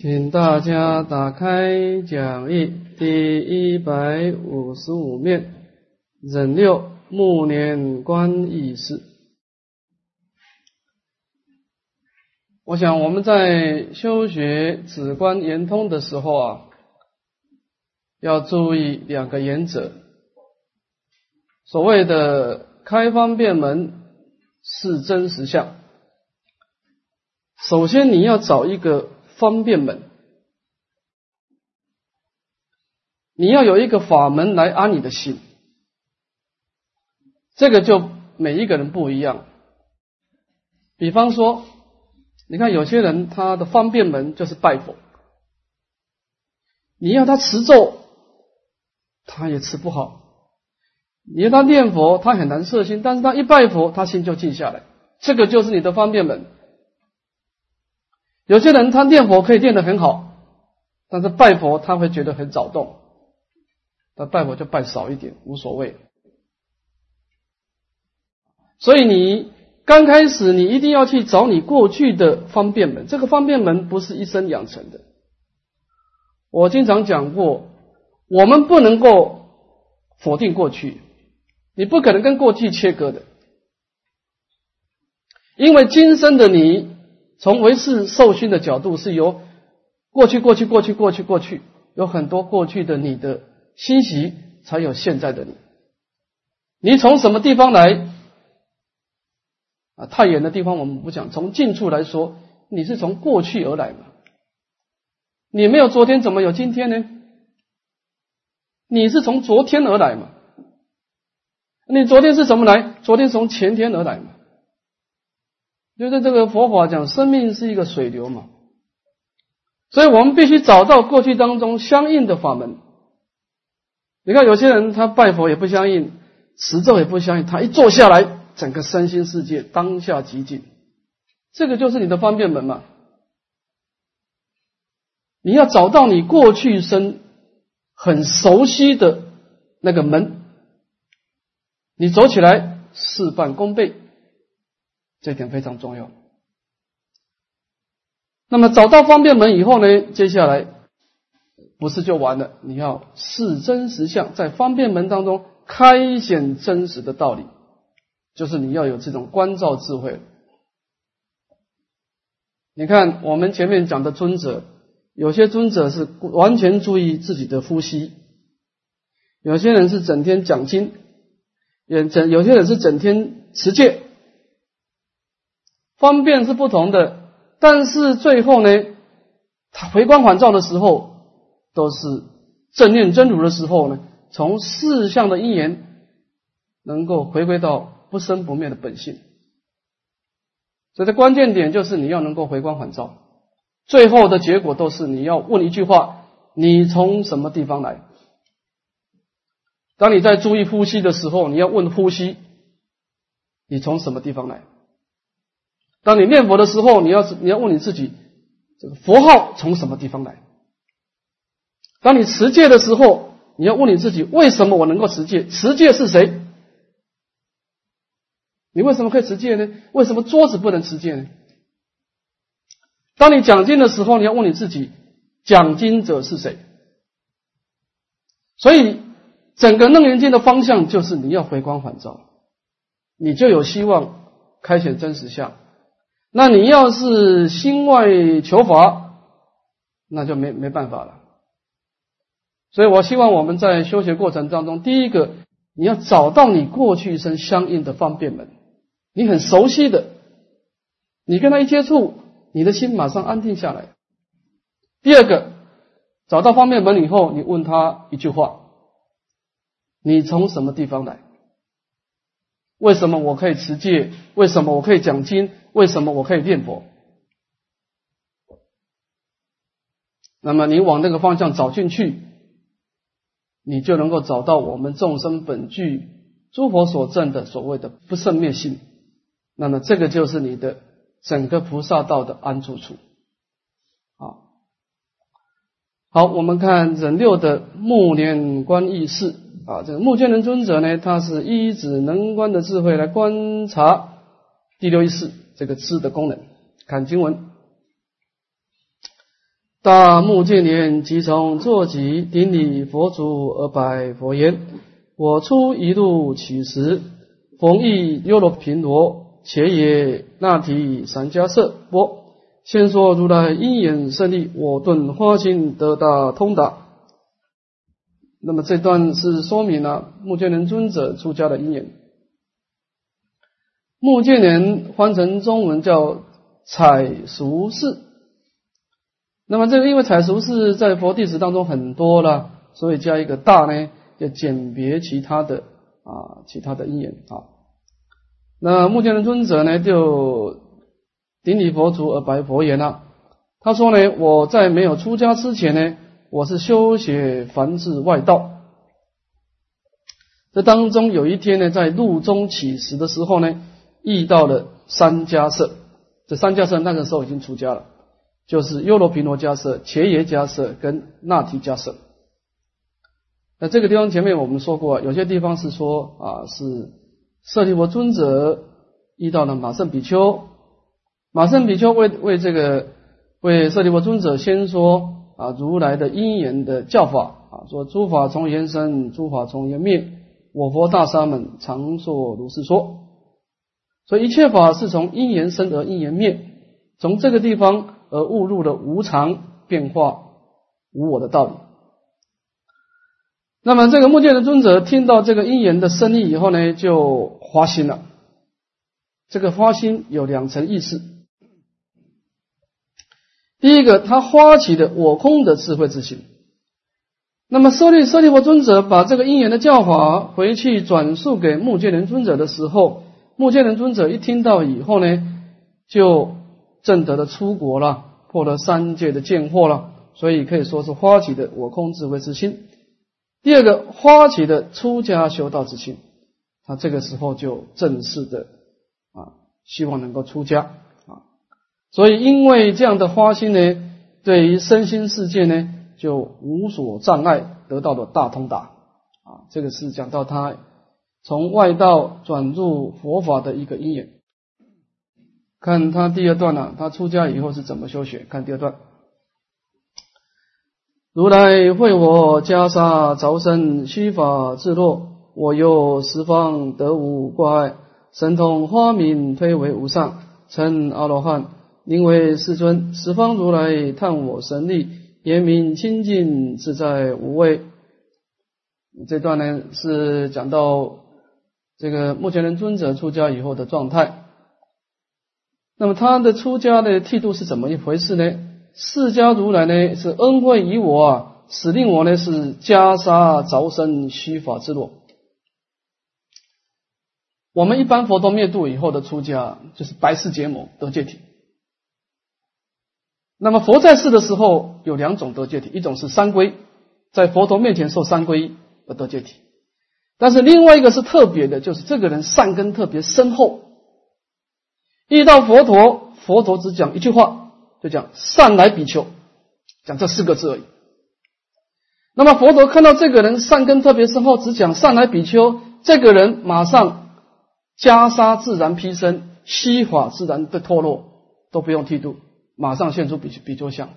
请大家打开讲义第一百五十五面，忍六暮年观意识。我想我们在修学止观圆通的时候啊，要注意两个原则。所谓的开方便门是真实相，首先你要找一个。方便门，你要有一个法门来安你的心，这个就每一个人不一样。比方说，你看有些人他的方便门就是拜佛，你要他持咒，他也持不好；你要他念佛，他很难摄心，但是他一拜佛，他心就静下来，这个就是你的方便门。有些人他念佛可以念得很好，但是拜佛他会觉得很躁动，那拜佛就拜少一点无所谓。所以你刚开始你一定要去找你过去的方便门，这个方便门不是一生养成的。我经常讲过，我们不能够否定过去，你不可能跟过去切割的，因为今生的你。从唯识受训的角度，是由过去、过去、过去、过去、过去，有很多过去的你的欣习，才有现在的你。你从什么地方来？啊，太远的地方我们不讲。从近处来说，你是从过去而来嘛？你没有昨天，怎么有今天呢？你是从昨天而来嘛？你昨天是怎么来？昨天从前天而来嘛？就是这个佛法讲，生命是一个水流嘛，所以我们必须找到过去当中相应的法门。你看有些人他拜佛也不相应，持咒也不相应，他一坐下来，整个身心世界当下极静，这个就是你的方便门嘛。你要找到你过去生很熟悉的那个门，你走起来事半功倍。这点非常重要。那么找到方便门以后呢，接下来不是就完了？你要是真实相，在方便门当中开显真实的道理，就是你要有这种关照智慧。你看我们前面讲的尊者，有些尊者是完全注意自己的呼吸，有些人是整天讲经，也整有些人是整天持戒。方便是不同的，但是最后呢，他回光返照的时候，都是正念真如的时候呢，从四相的因缘，能够回归到不生不灭的本性。所以，的关键点就是你要能够回光返照，最后的结果都是你要问一句话：你从什么地方来？当你在注意呼吸的时候，你要问呼吸：你从什么地方来？当你念佛的时候，你要你要问你自己，这个佛号从什么地方来？当你持戒的时候，你要问你自己，为什么我能够持戒？持戒是谁？你为什么可以持戒呢？为什么桌子不能持戒呢？当你讲经的时候，你要问你自己，讲经者是谁？所以，整个楞严经的方向就是你要回光返照，你就有希望开显真实相。那你要是心外求法，那就没没办法了。所以我希望我们在修学过程当中，第一个你要找到你过去生相应的方便门，你很熟悉的，你跟他一接触，你的心马上安定下来。第二个，找到方便门以后，你问他一句话：你从什么地方来？为什么我可以持戒？为什么我可以讲经？为什么我可以念佛？那么你往那个方向找进去，你就能够找到我们众生本具诸佛所证的所谓的不胜灭性。那么这个就是你的整个菩萨道的安住处。啊，好，我们看忍六的目念观意识。啊，这个目犍连尊者呢，他是依止能观的智慧来观察第六意识这个知的功能。看经文，大目犍连即从坐骑顶礼佛祖而拜佛言：“我出一度乞食，逢遇优罗频罗，且也那提三迦舍波。先说如来因缘胜利，我顿花心得大通达。”那么这段是说明了目犍连尊者出家的因缘。目犍连翻成中文叫采熟士。那么这个因为采熟士在佛弟子当中很多了，所以加一个大呢，就简别其他的啊，其他的因缘啊。那目犍连尊者呢，就顶礼佛祖而白佛言了。他说呢，我在没有出家之前呢，我是修学凡至外道。这当中有一天呢，在路中乞食的时候呢，遇到了三家舍。这三家舍那个时候已经出家了。就是优罗毗罗迦舍、伽耶迦舍跟那提迦舍。那这个地方前面我们说过，有些地方是说啊，是舍利弗尊者遇到了马胜比丘，马胜比丘为为这个为舍利弗尊者先说啊如来的因缘的教法啊，说诸法从缘生，诸法从缘灭，我佛大沙门常说如是说。所以一切法是从因缘生而因缘灭，从这个地方。而误入了无常变化无我的道理。那么这个目犍的尊者听到这个因缘的深意以后呢，就花心了。这个花心有两层意思。第一个，他发起的我空的智慧之心。那么舍利舍利弗尊者把这个因缘的教法回去转述给目犍连尊者的时候，目犍连尊者一听到以后呢，就。正得的出国了，破了三界的见惑了，所以可以说是发起的我空智慧之心。第二个发起的出家修道之心，他这个时候就正式的啊，希望能够出家。所以因为这样的花心呢，对于身心世界呢就无所障碍，得到了大通达啊。这个是讲到他从外道转入佛法的一个因缘。看他第二段呢，他出家以后是怎么修学？看第二段，如来会我袈裟凿身须发自落，我又十方得无挂碍，神通花明推为无上，成阿罗汉，名为世尊。十方如来探我神力，言明清净自在无畏。这段呢是讲到这个目前人尊者出家以后的状态。那么他的出家的剃度是怎么一回事呢？释迦如来呢是恩惠于我啊，使令我呢是袈裟着身须发之落。我们一般佛陀灭度以后的出家就是白世结盟得戒体。那么佛在世的时候有两种得戒体，一种是三归，在佛陀面前受三归而得戒体，但是另外一个是特别的，就是这个人善根特别深厚。遇到佛陀，佛陀只讲一句话，就讲善来比丘，讲这四个字而已。那么佛陀看到这个人善根特别深厚，只讲善来比丘，这个人马上袈裟自然披身，须发自然的脱落，都不用剃度，马上现出比比丘相。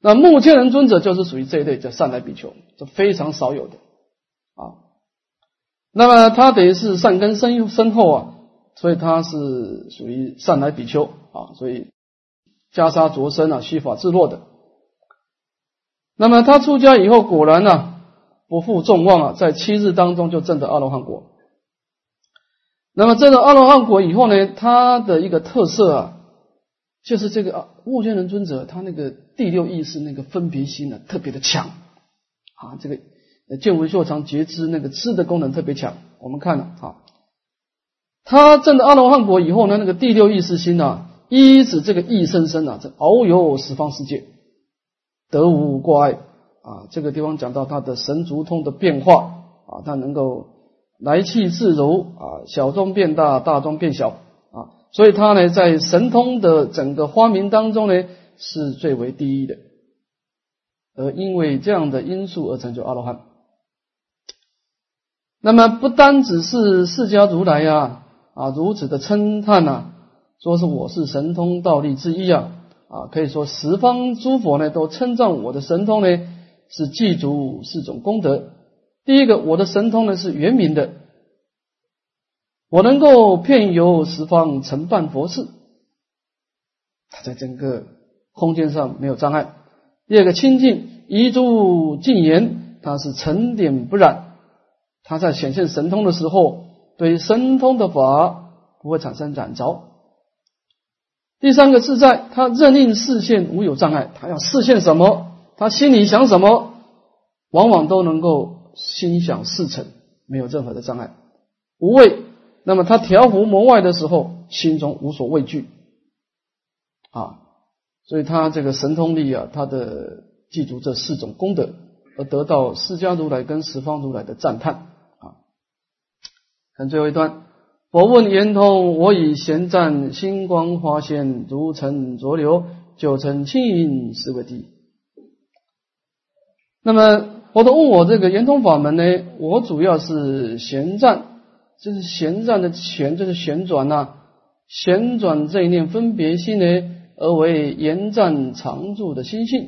那目犍连尊者就是属于这一类，叫善来比丘，这非常少有的啊。那么他等于是善根深深厚啊。所以他是属于善来比丘啊，所以袈裟着身啊，须法自落的。那么他出家以后，果然呢不负众望啊，在七日当中就证得阿罗汉果。那么证得阿罗汉果以后呢，他的一个特色啊，就是这个啊目犍连尊者他那个第六意识那个分别心呢特别的强啊，这个见闻修长觉知那个知的功能特别强。我们看了啊。他证得阿罗汉果以后呢，那个第六意识心啊，依止这个意生生啊，这遨游十方世界，得无挂碍啊。这个地方讲到他的神足通的变化啊，他能够来去自如啊，小中变大，大中变小，所以他呢，在神通的整个花名当中呢，是最为第一的。而因为这样的因素而成就阿罗汉。那么不单只是释迦如来呀。啊，如此的称叹呐，说是我是神通道力之一啊，啊，可以说十方诸佛呢都称赞我的神通呢是具足四种功德。第一个，我的神通呢是圆明的，我能够遍游十方承办佛事，他在整个空间上没有障碍。第二个，清净一诸净言，他是沉点不染，他在显现神通的时候，对神通的法不会产生染着。第三个自在，他任令视线无有障碍，他要视线什么，他心里想什么，往往都能够心想事成，没有任何的障碍。无畏，那么他调伏魔外的时候，心中无所畏惧啊，所以他这个神通力啊，他的记住这四种功德，而得到释迦如来跟十方如来的赞叹啊。看最后一段。佛问圆通，我以闲赞星光花现，如尘浊流，九成清盈，是为地。那么佛陀问我这个圆通法门呢？我主要是闲赞，这是旋转的旋，就是旋转呐，旋转这一念分别心呢，而为延赞常住的心性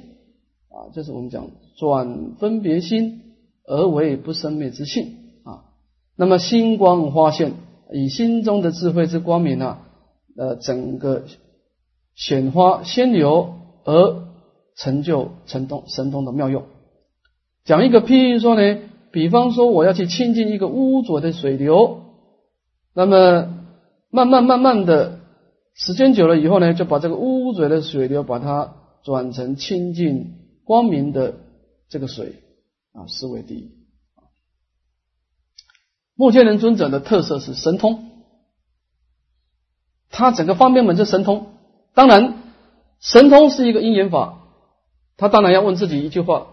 啊，这是我们讲转分别心而为不生灭之性啊。那么星光花现。以心中的智慧之光明啊，呃，整个显花先流而成就神通神通的妙用。讲一个譬喻说呢，比方说我要去亲近一个污浊的水流，那么慢慢慢慢的时间久了以后呢，就把这个污浊的水流把它转成清净光明的这个水啊，视为第一。目犍连尊者的特色是神通，他整个方便门是神通。当然，神通是一个因缘法，他当然要问自己一句话：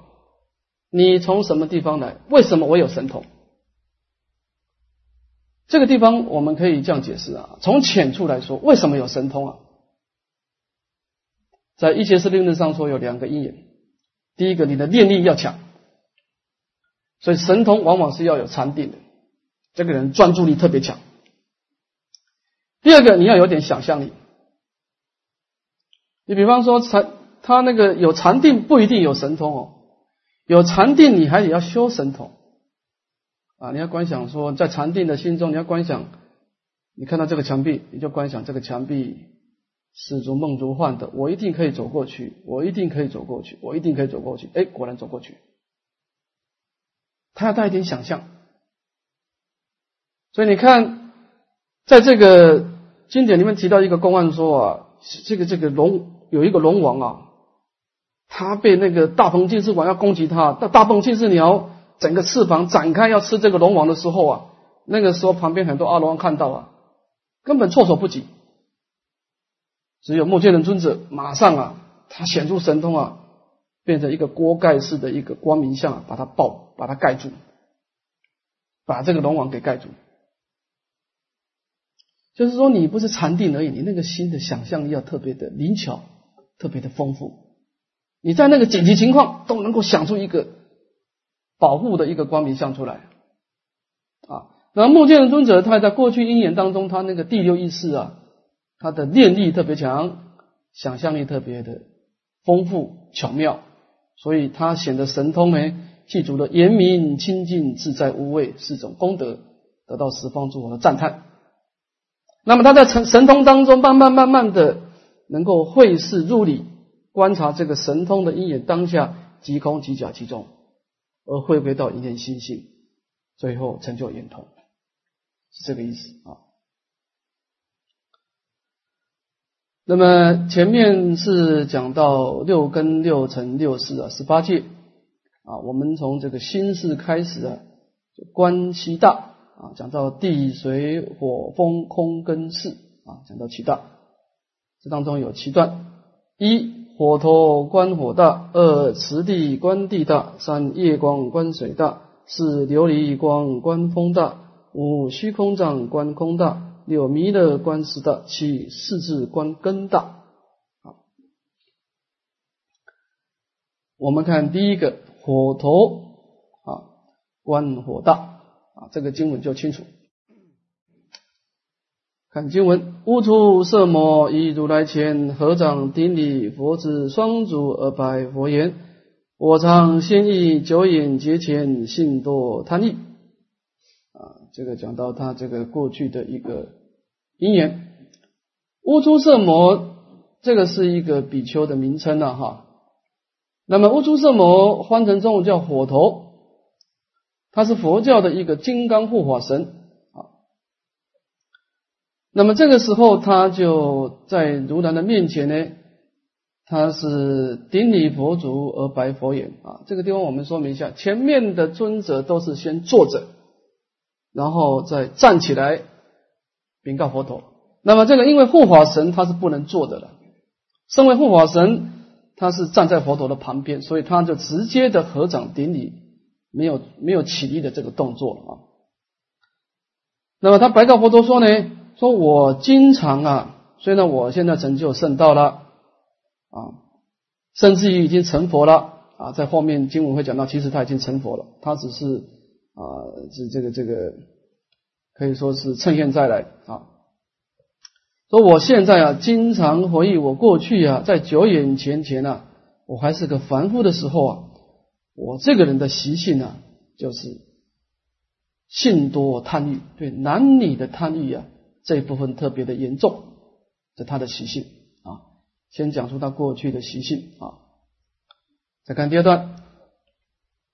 你从什么地方来？为什么我有神通？这个地方我们可以这样解释啊，从浅处来说，为什么有神通啊？在一切是论上说有两个因缘，第一个你的念力要强，所以神通往往是要有禅定的。这个人专注力特别强。第二个，你要有点想象力。你比方说禅，他那个有禅定不一定有神通哦。有禅定，你还得要修神通啊！你要观想说，在禅定的心中，你要观想，你看到这个墙壁，你就观想这个墙壁是如梦如幻的，我一定可以走过去，我一定可以走过去，我一定可以走过去。哎，果然走过去。他要带一点想象。所以你看，在这个经典里面提到一个公案说啊，这个这个龙有一个龙王啊，他被那个大鹏金翅王要攻击他，大大鹏金翅鸟整个翅膀展开要吃这个龙王的时候啊，那个时候旁边很多阿罗汉看到啊，根本措手不及，只有目犍连尊者马上啊，他显出神通啊，变成一个锅盖式的一个光明像，把它抱，把它盖住，把这个龙王给盖住。就是说，你不是禅定而已，你那个心的想象力要特别的灵巧，特别的丰富。你在那个紧急情况都能够想出一个保护的一个光明像出来啊。那目犍连尊者他在过去因缘当中，他那个第六意识啊，他的念力特别强，想象力特别的丰富巧妙，所以他显得神通呢，具足了严明清净自在无畏四种功德，得到十方诸佛的赞叹。那么他在神神通当中，慢慢慢慢的能够会事入理，观察这个神通的因缘当下即空即假即中，而回归到一念心性，最后成就圆通，是这个意思啊。那么前面是讲到六根六尘六识啊，十八界啊，我们从这个心事开始啊，观其大。啊，讲到地水火风空跟四啊，讲到七大，这当中有七段：一火头观火大，二磁地观地大，三夜光观水大，四琉璃光观风大，五虚空藏观空大，六弥勒观四大，七四智观根大。好，我们看第一个火头啊，观火大。啊，这个经文就清楚。看经文，悟出色魔以如来前合掌顶礼佛子双足而拜佛言：“我常先意久眼结前，信多贪欲。”啊，这个讲到他这个过去的一个因缘。乌出色魔，这个是一个比丘的名称了哈。那么乌出色魔，翻成中文叫火头，他是佛教的一个金刚护法神。那么这个时候，他就在如来的面前呢，他是顶礼佛足而白佛言啊。这个地方我们说明一下，前面的尊者都是先坐着，然后再站起来禀告佛陀。那么这个因为护法神他是不能坐的了，身为护法神，他是站在佛陀的旁边，所以他就直接的合掌顶礼，没有没有起立的这个动作啊。那么他白告佛陀说呢？说我经常啊，虽然我现在成就圣道了啊，甚至于已经成佛了啊，在后面经文会讲到，其实他已经成佛了，他只是啊，是这个这个可以说是趁现在来啊。说我现在啊，经常回忆我过去啊，在久远前前啊，我还是个凡夫的时候啊，我这个人的习性啊，就是性多贪欲，对男女的贪欲啊。这一部分特别的严重，这他的习性啊。先讲述他过去的习性啊。再看第二段，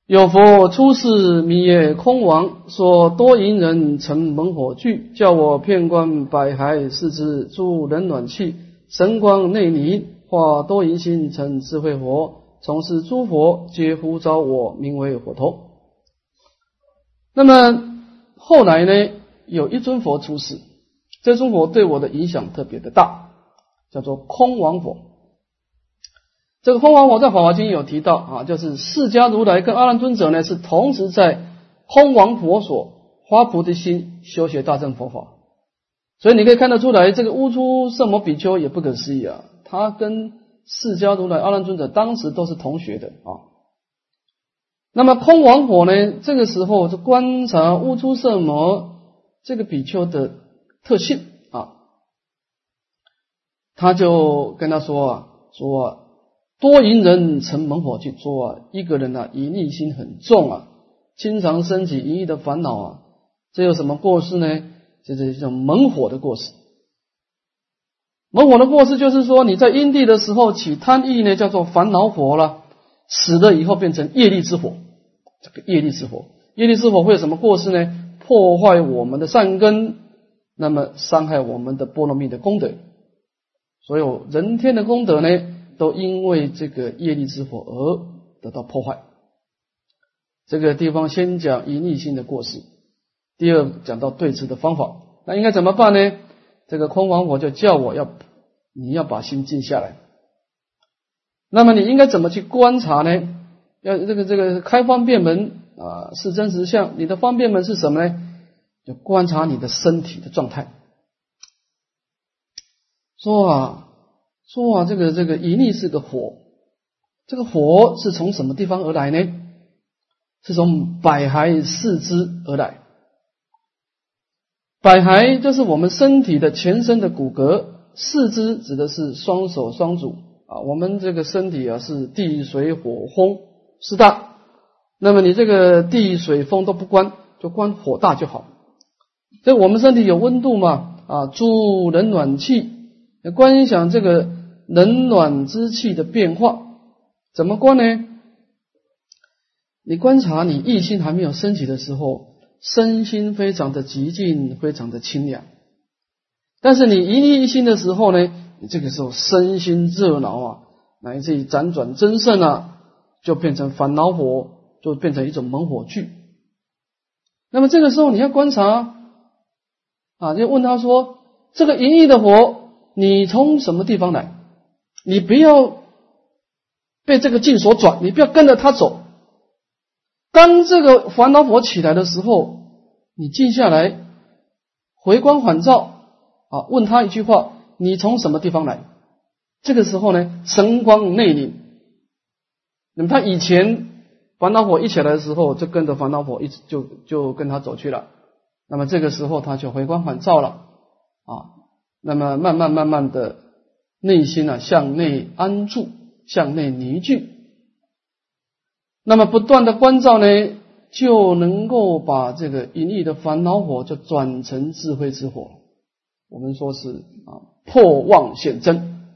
有佛出世名曰空王，说多淫人乘猛火炬，叫我遍观百海四肢，诸冷暖气，神光内凝，化多淫心成智慧佛，从事诸佛皆呼召我，名为火头。那么后来呢，有一尊佛出世。这尊佛对我的影响特别的大，叫做空王佛。这个空王佛在《法华经》有提到啊，就是释迦如来跟阿难尊者呢是同时在空王佛所发菩提心修学大乘佛法，所以你可以看得出来，这个乌出色魔比丘也不可思议啊，他跟释迦如来、阿难尊者当时都是同学的啊。那么空王佛呢，这个时候就观察乌出色魔这个比丘的。特性啊，他就跟他说啊，说多淫人乘猛火去说啊，一个人啊，淫欲心很重啊，经常升起淫欲的烦恼啊，这有什么过失呢？这是一种猛火的过失。猛火的过失就是说，你在阴地的时候起贪欲呢，叫做烦恼火了，死了以后变成业力之火。这个业力之火，业力之火会有什么过失呢？破坏我们的善根。那么伤害我们的波罗蜜的功德，所有人天的功德呢，都因为这个业力之火而得到破坏。这个地方先讲以逆性的过失，第二讲到对治的方法。那应该怎么办呢？这个空王佛就叫我要你要把心静下来。那么你应该怎么去观察呢？要这个这个开方便门啊，是真实相。你的方便门是什么呢？就观察你的身体的状态，说啊，说啊，这个这个一力是个火，这个火是从什么地方而来呢？是从百骸四肢而来。百骸就是我们身体的全身的骨骼，四肢指的是双手双足啊。我们这个身体啊是地水火风四大，那么你这个地水风都不关，就关火大就好。所以我们身体有温度嘛？啊，诸冷暖气，观想这个冷暖之气的变化，怎么观呢？你观察你意心还没有升起的时候，身心非常的极静，非常的清凉。但是你一意一心的时候呢，你这个时候身心热闹啊，乃至于辗转增盛啊，就变成烦恼火，就变成一种猛火炬。那么这个时候你要观察。啊，就问他说：“这个淫欲的火，你从什么地方来？你不要被这个境所转，你不要跟着他走。当这个烦恼火起来的时候，你静下来，回光返照啊，问他一句话：你从什么地方来？这个时候呢，神光内敛。那么他以前烦恼火一起来的时候，就跟着烦恼火一直就就跟他走去了。”那么这个时候他就回光返照了啊，那么慢慢慢慢的内心啊向内安住，向内凝聚，那么不断的关照呢，就能够把这个隐逸的烦恼火就转成智慧之火。我们说是啊破妄显真，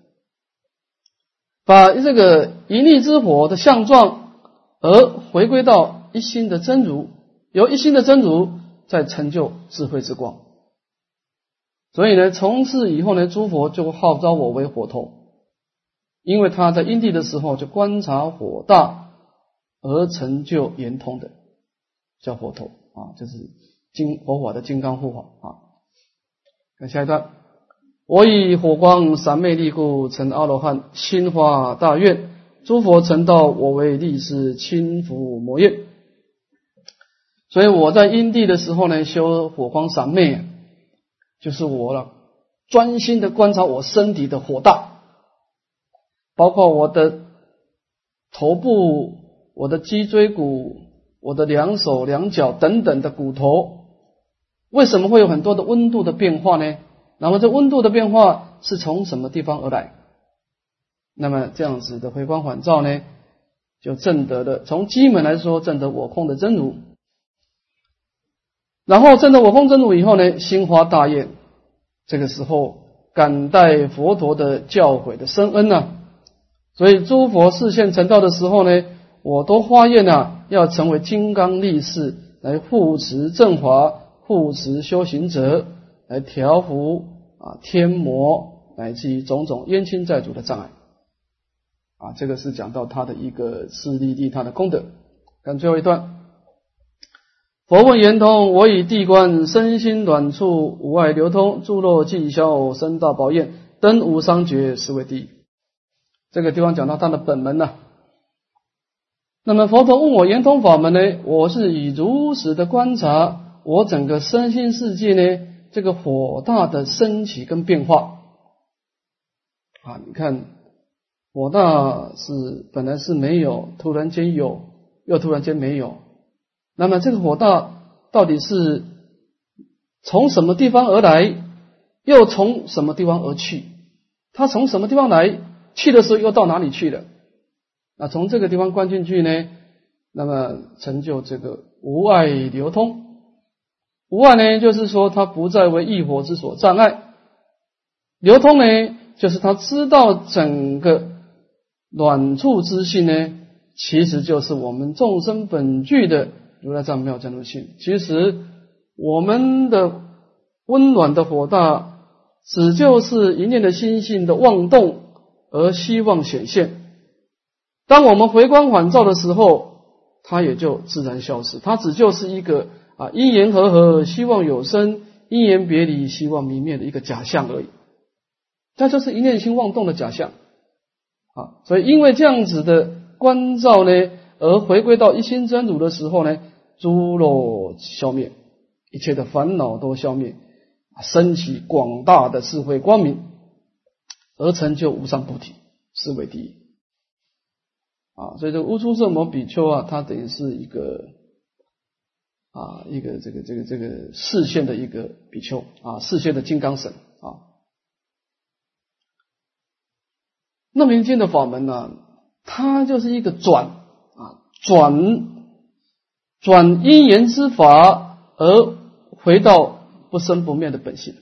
把这个隐逸之火的相状而回归到一心的真如，由一心的真如在成就智慧之光。所以呢，从此以后呢，诸佛就号召我为火头，因为他在因地的时候就观察火大而成就圆通的，叫火头啊，就是金火法的金刚护法啊。看下一段，我以火光三昧力故成阿罗汉，心发大愿，诸佛成道，我为力士，轻抚摩耶。所以我在因地的时候呢，修火光三昧。就是我了，专心的观察我身体的火大，包括我的头部、我的脊椎骨、我的两手两脚等等的骨头，为什么会有很多的温度的变化呢？那么这温度的变化是从什么地方而来？那么这样子的回光返照呢，就证得的，从基本来说，证得我空的真如。然后证得我空真如以后呢，心花大愿，这个时候感戴佛陀的教诲的深恩呢，所以诸佛示现成道的时候呢，我都发愿啊，要成为金刚力士来护持正法，护持修行者，来调伏啊天魔乃至于种种冤亲债主的障碍啊，这个是讲到他的一个势力利他的功德。看最后一段。佛问圆通，我以地观身心短处无碍流通，诸若尽消生大宝焰，登无伤觉，是为第一。这个地方讲到他的本门呢。那么佛陀问我圆通法门呢？我是以如实的观察我整个身心世界呢，这个火大的升起跟变化。啊，你看火大是本来是没有，突然间有，又突然间没有。那么这个火大到底是从什么地方而来，又从什么地方而去？它从什么地方来，去的时候又到哪里去了？那从这个地方观进去呢？那么成就这个无碍流通。无碍呢，就是说它不再为异火之所障碍；流通呢，就是他知道整个暖处之性呢，其实就是我们众生本具的。如来藏妙真如性，其实我们的温暖的火大，只就是一念的心性的妄动而希望显现。当我们回光返照的时候，它也就自然消失。它只就是一个啊因缘和合，希望有生；因缘别离，希望明灭的一个假象而已。它就是一念心妄动的假象啊。所以因为这样子的关照呢，而回归到一心真如的时候呢。诸若消灭，一切的烦恼都消灭，升起广大的智慧光明，而成就无上菩提，是为第一。啊，所以这个乌出色摩比丘啊，他等于是一个啊，一个这个这个这个视线的一个比丘啊，视线的金刚神啊。那明经的法门呢，它就是一个转啊转。转因缘之法而回到不生不灭的本性，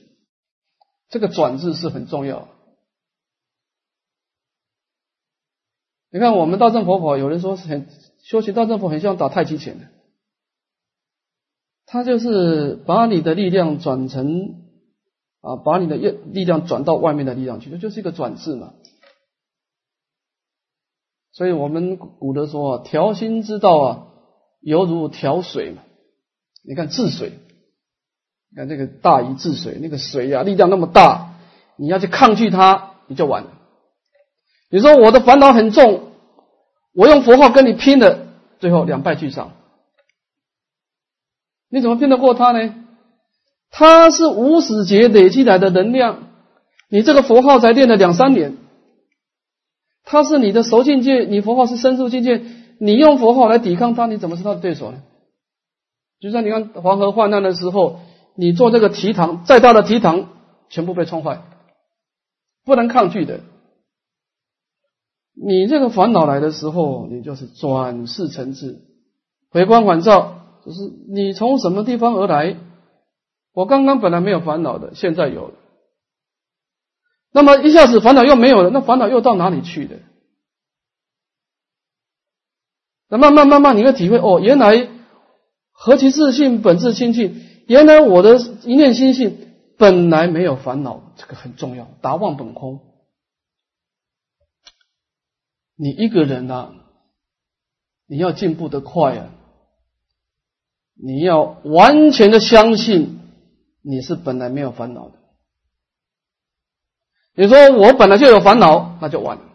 这个“转”字是很重要。你看，我们大正佛法，有人说是很修习大正佛，很像打太极拳的，他就是把你的力量转成啊，把你的力力量转到外面的力量去，这就是一个“转”字嘛。所以我们古德说啊，调心之道啊。犹如调水嘛，你看治水，你看这个大禹治水，那个水呀力量那么大，你要去抗拒它，你就完了。你说我的烦恼很重，我用佛号跟你拼的，最后两败俱伤。你怎么拼得过他呢？他是无始劫累积来的能量，你这个佛号才练了两三年，他是你的熟境界，你佛号是深入境界。你用佛号来抵抗他，你怎么是他的对手呢？就像你看黄河泛滥的时候，你做这个堤塘，再大的堤塘全部被冲坏，不能抗拒的。你这个烦恼来的时候，你就是转世成智，回光返照，就是你从什么地方而来？我刚刚本来没有烦恼的，现在有了。那么一下子烦恼又没有了，那烦恼又到哪里去的？那慢慢慢慢，你会体会哦，原来何其自信，本自清净。原来我的一念心性本来没有烦恼，这个很重要。达望本空。你一个人呐，你要进步的快啊，你要完全的相信你是本来没有烦恼的。你说我本来就有烦恼，那就完了。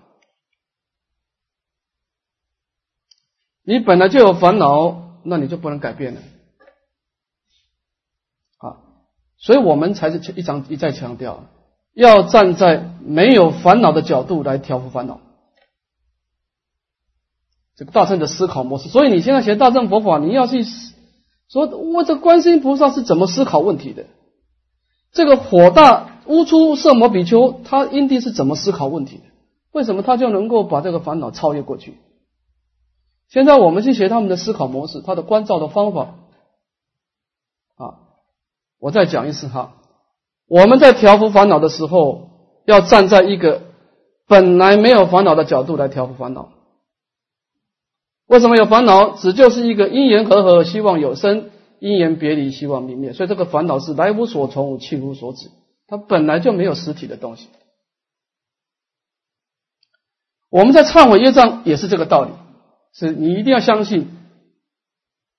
你本来就有烦恼，那你就不能改变了。啊，所以我们才是一张一再强调，要站在没有烦恼的角度来调伏烦恼。这个大乘的思考模式。所以你现在学大乘佛法，你要去说，我这观世音菩萨是怎么思考问题的？这个火大乌出色魔比丘，他因地是怎么思考问题的？为什么他就能够把这个烦恼超越过去？现在我们去学他们的思考模式，他的关照的方法啊，我再讲一次哈。我们在调伏烦恼的时候，要站在一个本来没有烦恼的角度来调伏烦恼。为什么有烦恼？只就是一个因缘和合，希望有生；因缘别离，希望泯灭。所以这个烦恼是来无所从，去无所止，它本来就没有实体的东西。我们在忏悔业障也是这个道理，是你一定要相信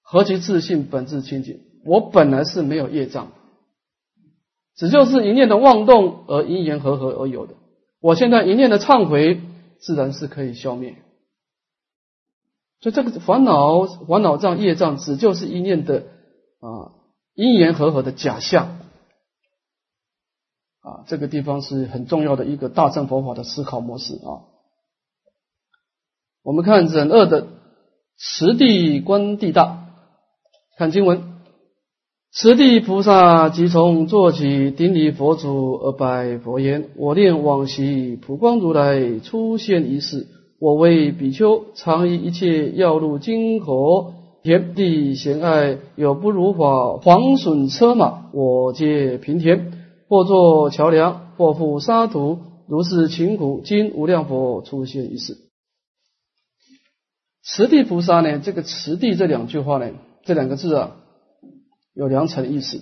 何其自信，本质清净。我本来是没有业障，只就是一念的妄动而因缘和合而有的。我现在一念的忏悔，自然是可以消灭。所以这个烦恼、烦恼障、业障，只就是一念的啊因缘和合的假象啊。这个地方是很重要的一个大乘佛法的思考模式啊。我们看忍恶的持地观地大，看经文：持地菩萨即从坐起，顶礼佛祖而拜佛言：“我念往昔普光如来出现一事。”我为比丘，常以一切药路金口田地贤爱，有不如法，黄损车马，我皆平田，或作桥梁，或覆沙土，如是勤苦。今无量佛出现一世。持地菩萨呢？这个持地这两句话呢，这两个字啊，有两层意思。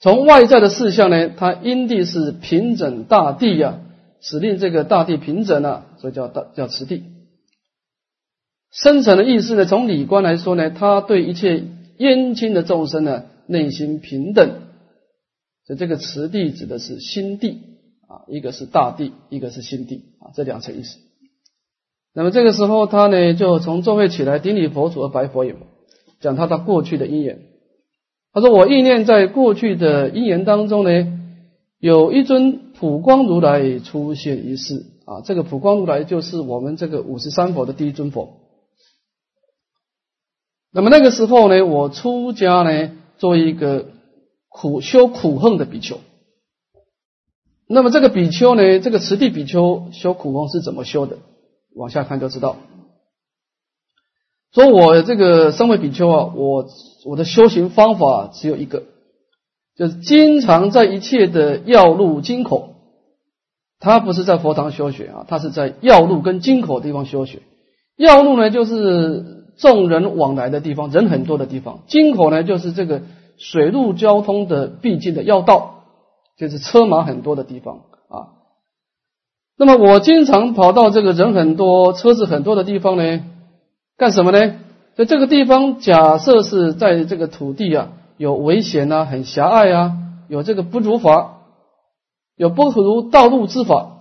从外在的事项呢，它因地是平整大地呀。使令这个大地平整了，所以叫大叫持地。深层的意思呢，从理观来说呢，他对一切冤亲的众生呢，内心平等。所以这个持地指的是心地啊，一个是大地，一个是心地啊，这两层意思。那么这个时候他呢，就从座位起来，顶礼佛祖和白佛言，讲他的过去的因缘。他说：“我意念在过去的因缘当中呢，有一尊。”普光如来出现一世啊，这个普光如来就是我们这个五十三佛的第一尊佛。那么那个时候呢，我出家呢，做一个苦修苦恨的比丘。那么这个比丘呢，这个持地比丘修苦恨是怎么修的？往下看就知道。说我这个身为比丘啊，我我的修行方法只有一个。就是经常在一切的要路经口，他不是在佛堂修学啊，他是在要路跟经口地方修学。要路呢，就是众人往来的地方，人很多的地方；经口呢，就是这个水陆交通的必经的要道，就是车马很多的地方。那么我经常跑到这个人很多、车子很多的地方呢，干什么呢？在这个地方，假设是在这个土地啊。有危险呐，很狭隘啊，有这个不如法，有不如道路之法。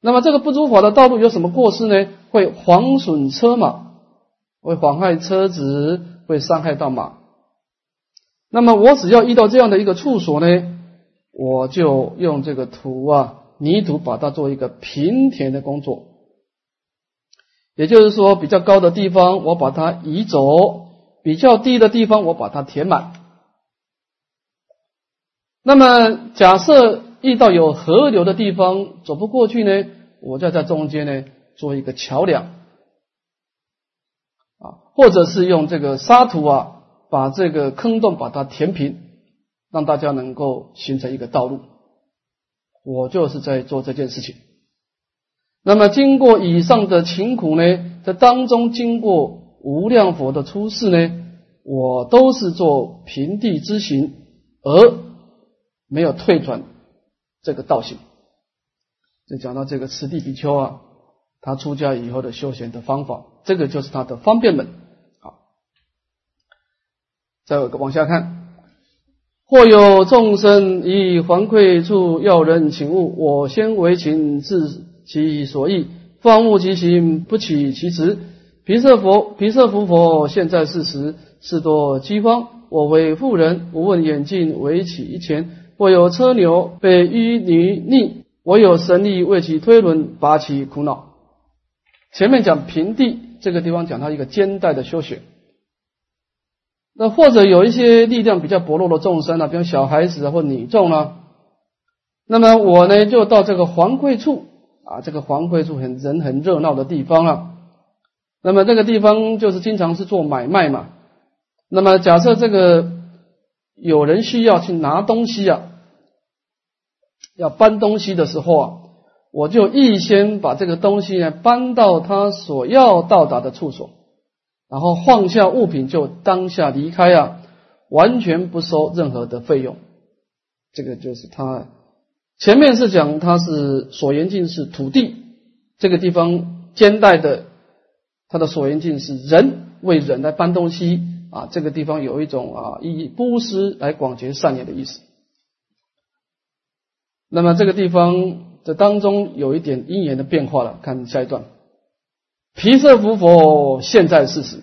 那么这个不如法的道路有什么过失呢？会妨损车马，会妨害车子，会伤害到马。那么我只要遇到这样的一个处所呢，我就用这个土啊泥土把它做一个平填的工作。也就是说，比较高的地方我把它移走。比较低的地方，我把它填满。那么假设遇到有河流的地方走不过去呢，我就在中间呢做一个桥梁啊，或者是用这个沙土啊，把这个坑洞把它填平，让大家能够形成一个道路。我就是在做这件事情。那么经过以上的勤苦呢，在当中经过无量佛的出世呢，我都是做平地之行，而没有退转这个道行。就讲到这个持地比丘啊，他出家以后的修行的方法，这个就是他的方便门。好，再往下看。或有众生以还馈处要人请物，我先为请自其所意，放物其行，不起其辞。毗舍佛，毗舍佛佛，现在事实是多饥荒。我为妇人，无问眼镜为起一钱。或有车牛被淤泥溺，我有神力为其推轮，拔其苦恼。前面讲平地，这个地方讲他一个肩带的修行。那或者有一些力量比较薄弱的众生啊，比如小孩子或女众啊，那么我呢就到这个黄会处啊，这个黄会处很人很热闹的地方啊。那么这个地方就是经常是做买卖嘛。那么假设这个有人需要去拿东西啊，要搬东西的时候啊，我就预先把这个东西呢搬到他所要到达的处所。然后放下物品就当下离开啊，完全不收任何的费用。这个就是他前面是讲他是所缘境是土地这个地方兼带的，他的所缘境是人为人来搬东西啊，这个地方有一种啊以布施来广结善业的意思。那么这个地方这当中有一点因缘的变化了，看下一段。毗舍浮佛现在事实，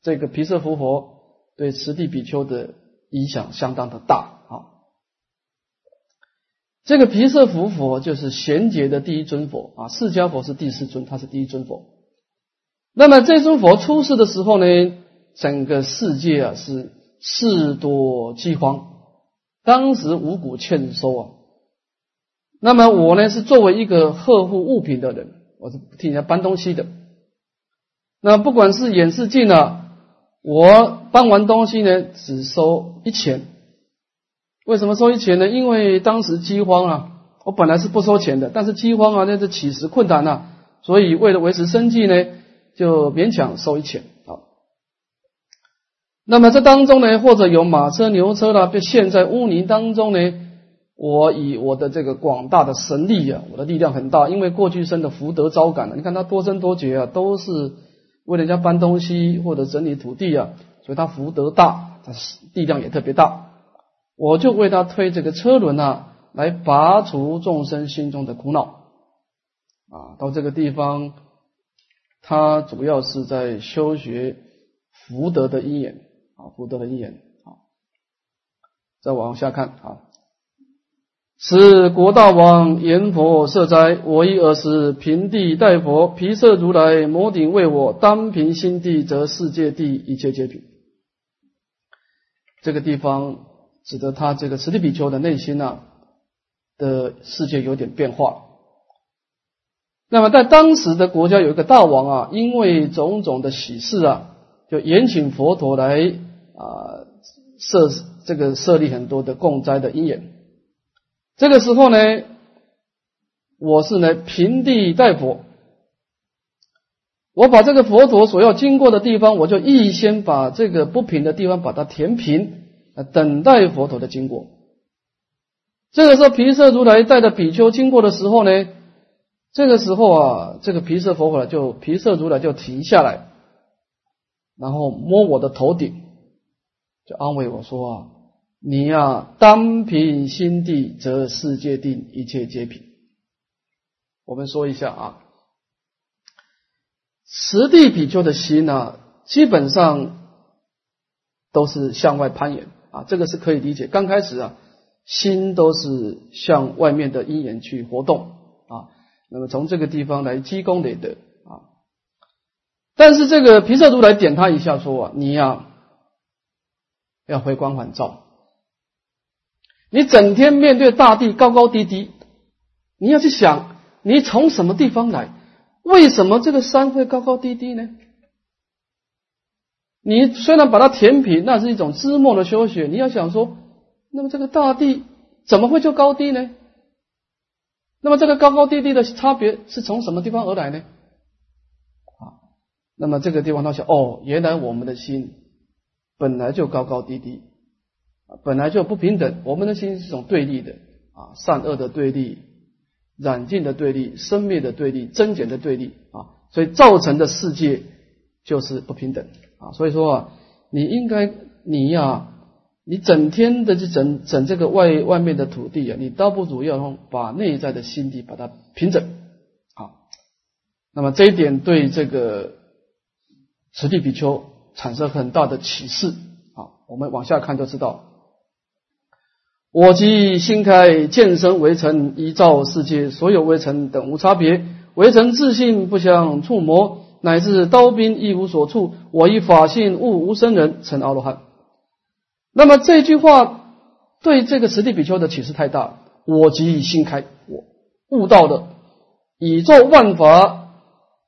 这个毗舍浮佛对持地比丘的影响相当的大啊。这个毗舍浮佛就是贤劫的第一尊佛啊，释迦佛是第四尊，他是第一尊佛。那么这尊佛出世的时候呢，整个世界啊是事多饥荒，当时五谷欠收啊。那么我呢是作为一个呵护物品的人，我是替人家搬东西的。那不管是演示镜呢，我搬完东西呢，只收一钱。为什么收一钱呢？因为当时饥荒啊，我本来是不收钱的，但是饥荒啊，那是起食困难呐，所以为了维持生计呢，就勉强收一钱啊。那么这当中呢，或者有马车、牛车啦，被陷在污泥当中呢，我以我的这个广大的神力啊，我的力量很大，因为过去生的福德招感了。你看他多生多劫啊，都是。为人家搬东西或者整理土地啊，所以他福德大，他力量也特别大。我就为他推这个车轮啊，来拔除众生心中的苦恼啊。到这个地方，他主要是在修学福德的因缘啊，福德的因缘啊。再往下看啊。是国大王言佛设斋，我以尔时平地待佛，毗舍如来摩顶为我单凭心地，则世界地一切皆平。这个地方指的他这个持地比丘的内心啊的世界有点变化。那么在当时的国家有一个大王啊，因为种种的喜事啊，就延请佛陀来啊设这个设立很多的供斋的因缘。这个时候呢，我是呢平地待佛，我把这个佛陀所要经过的地方，我就预先把这个不平的地方把它填平，等待佛陀的经过。这个时候，毗舍如来带着比丘经过的时候呢，这个时候啊，这个毗舍佛陀就毗舍如来就停下来，然后摸我的头顶，就安慰我说啊。你呀，单品心地，则世界定，一切皆平。我们说一下啊，实地比丘的心呢，基本上都是向外攀岩啊，这个是可以理解。刚开始啊，心都是向外面的因缘去活动啊，那么从这个地方来积功累德啊。但是这个毗舍如来点他一下说，你呀，要回光返照。你整天面对大地高高低低，你要去想，你从什么地方来？为什么这个山会高高低低呢？你虽然把它填平，那是一种知末的修学。你要想说，那么这个大地怎么会就高低呢？那么这个高高低低的差别是从什么地方而来呢？啊，那么这个地方他想，哦，原来我们的心本来就高高低低，本来就不平等。我们的心是种对立的啊，善恶的对立，染净的对立，生灭的对立，增减的对立啊，所以造成的世界就是不平等。啊，所以说啊，你应该你呀，你整天的去整整这个外外面的土地啊，你倒不如要把内在的心地把它平整。啊，那么这一点对这个此地比丘产生很大的启示。啊，我们往下看就知道，我即心开见身为尘，依照世界所有微尘等无差别，微尘自信不相触摸。乃至刀兵亦无所处，我以法性悟无生人，成阿罗汉。那么这句话对这个实地比丘的启示太大。我即以心开，我悟到的宇宙万法，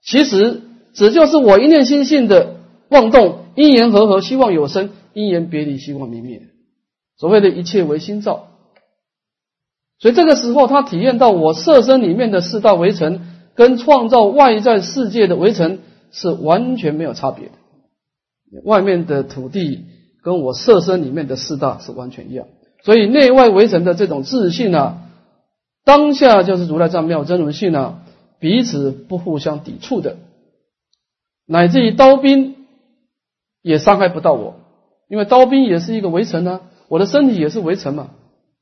其实只就是我一念心性的妄动，因缘和合，希望有生；因缘别离，希望明灭。所谓的一切为心造。所以这个时候，他体验到我色身里面的四大围城。跟创造外在世界的围城是完全没有差别的，外面的土地跟我色身里面的四大是完全一样，所以内外围城的这种自信啊，当下就是如来藏妙真如性啊，彼此不互相抵触的，乃至于刀兵也伤害不到我，因为刀兵也是一个围城啊，我的身体也是围城嘛。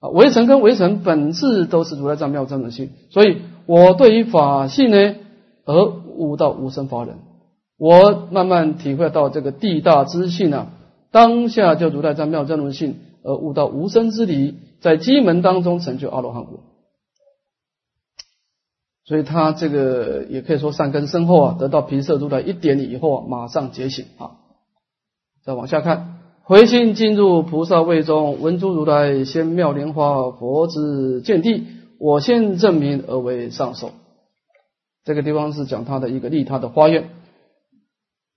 啊，围城跟围城本质都是如来藏妙真如性，所以我对于法性呢，而悟到无生法忍，我慢慢体会到这个地大之性啊，当下就如来藏妙真如性，而悟到无生之理，在机门当中成就阿罗汉果，所以他这个也可以说善根深厚啊，得到毗舍如来一点以后啊，马上觉醒啊，再往下看。回心进入菩萨位中，闻诸如来先妙莲花佛之见地，我先证明而为上首。这个地方是讲他的一个利他的花愿。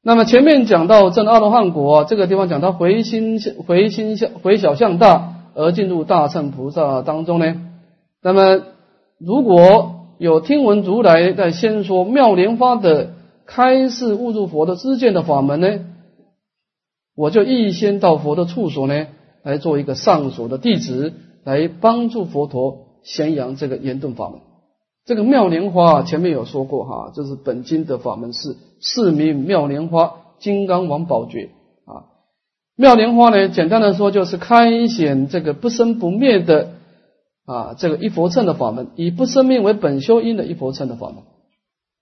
那么前面讲到证阿罗汉果，这个地方讲他回心回心向回小向大而进入大乘菩萨当中呢。那么如果有听闻如来在先说妙莲花的开示悟入佛的知见的法门呢？我就预先到佛的处所呢，来做一个上所的弟子，来帮助佛陀宣扬这个严顿法门。这个妙莲花前面有说过哈，这是本经的法门是四名妙莲花金刚王宝诀啊。妙莲花呢，简单的说就是开显这个不生不灭的啊，这个一佛乘的法门，以不生命为本修因的一佛乘的法门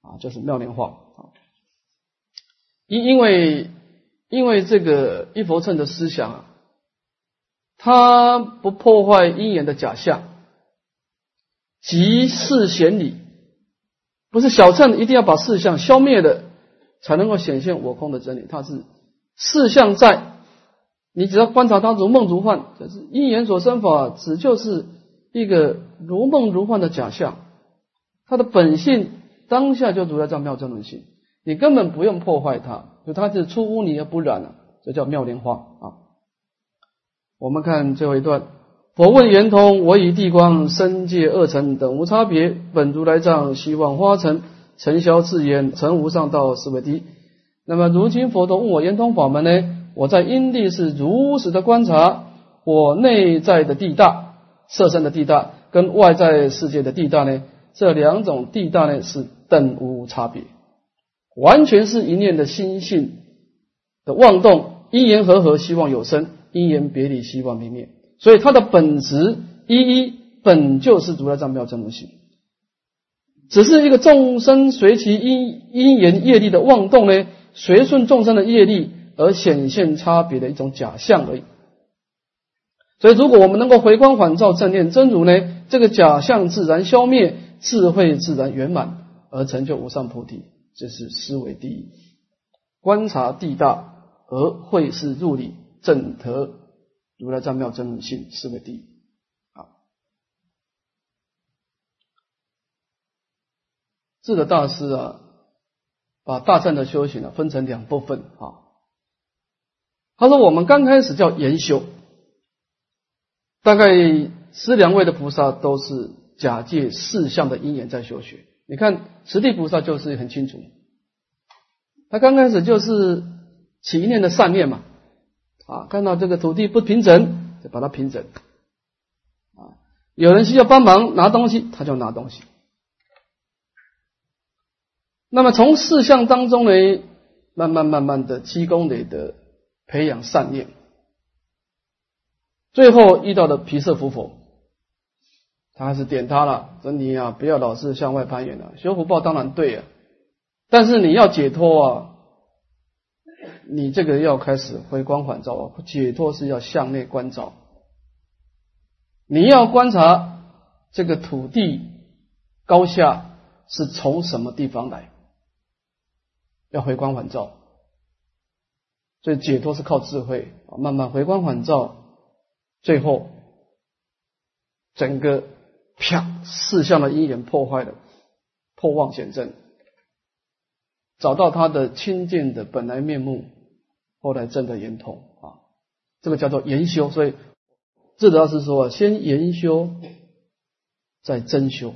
啊，就是妙莲花啊。因因为。因为这个一佛乘的思想啊，它不破坏因缘的假象，即事显理，不是小乘一定要把事相消灭了才能够显现我空的真理。它是事相在，你只要观察它如梦如幻，就是因缘所生法，只就是一个如梦如幻的假象，它的本性当下就如来藏妙真如性，你根本不用破坏它。就它是出污泥而不染了，这叫妙莲花啊。我们看最后一段，佛问圆通：我以地光身界二尘等无差别，本如来藏希望花尘尘消自言，成无上道是为第。那么如今佛陀问我圆通法门呢？我在因地是如实的观察，我内在的地大，色身的地大，跟外在世界的地大呢，这两种地大呢是等无差别。完全是一念的心性的妄动，因缘和合，希望有生；因缘别离，希望明灭。所以它的本质一一本就是如来藏妙真如性，只是一个众生随其因因缘业力的妄动呢，随顺众生的业力而显现差别的一种假象而已。所以，如果我们能够回光返照正念真如呢，这个假象自然消灭，智慧自然圆满，而成就无上菩提。这是思维第一观察地大而慧是入理证得如来藏妙真性思维第一啊这个大师啊把大善的修行啊分成两部分啊他说我们刚开始叫研修大概思量位的菩萨都是假借四相的因缘在修学。你看十地菩萨就是很清楚，他刚开始就是起一念的善念嘛，啊，看到这个土地不平整，就把它平整。啊有人需要帮忙拿东西，他就拿东西。那么从四项当中呢，慢慢慢慢的积功累德，培养善念，最后遇到的毗舍浮佛，他还是点他了，说你啊，不要老是向外攀援了，修福报当然对啊，但是你要解脱啊，你这个要开始回光返照啊，解脱是要向内观照。你要观察这个土地高下是从什么地方来，要回光返照，所以解脱是靠智慧，慢慢回光返照，最后整个啪四项的因缘破坏了，破妄显正，找到他的清净的本来面目，后来真的圆通啊，这个叫做研修，所以。智德大师说：“先研修，再真修，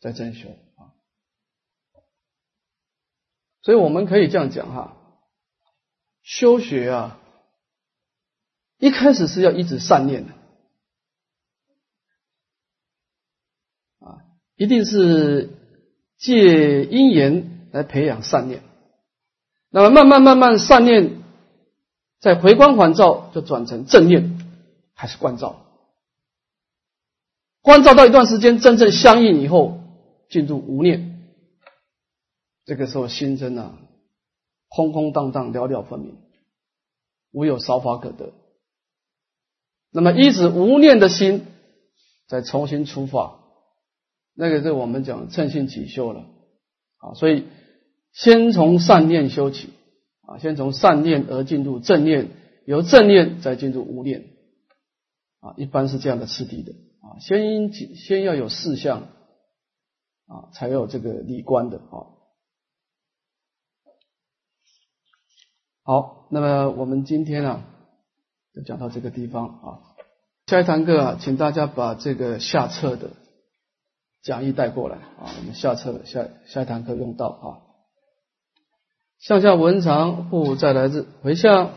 再真修啊！所以我们可以这样讲哈，修学啊，一开始是要一直善念的啊，一定是借因缘来培养善念，那么慢慢慢慢善念。”在回光返照，就转成正念，还是观照？观照到一段时间，真正相应以后，进入无念。这个时候心真啊，空空荡荡，了了分明，无有少法可得。那么一直无念的心，再重新出发，那个是我们讲称性起修了啊。所以先从善念修起。啊，先从善念而进入正念，由正念再进入无念，啊，一般是这样的次第的啊，先先要有四项啊，才有这个理观的啊。好，那么我们今天啊，就讲到这个地方啊，下一堂课啊，请大家把这个下册的讲义带过来啊，我们下册下下一堂课用到啊。向下文长，复再来自回向。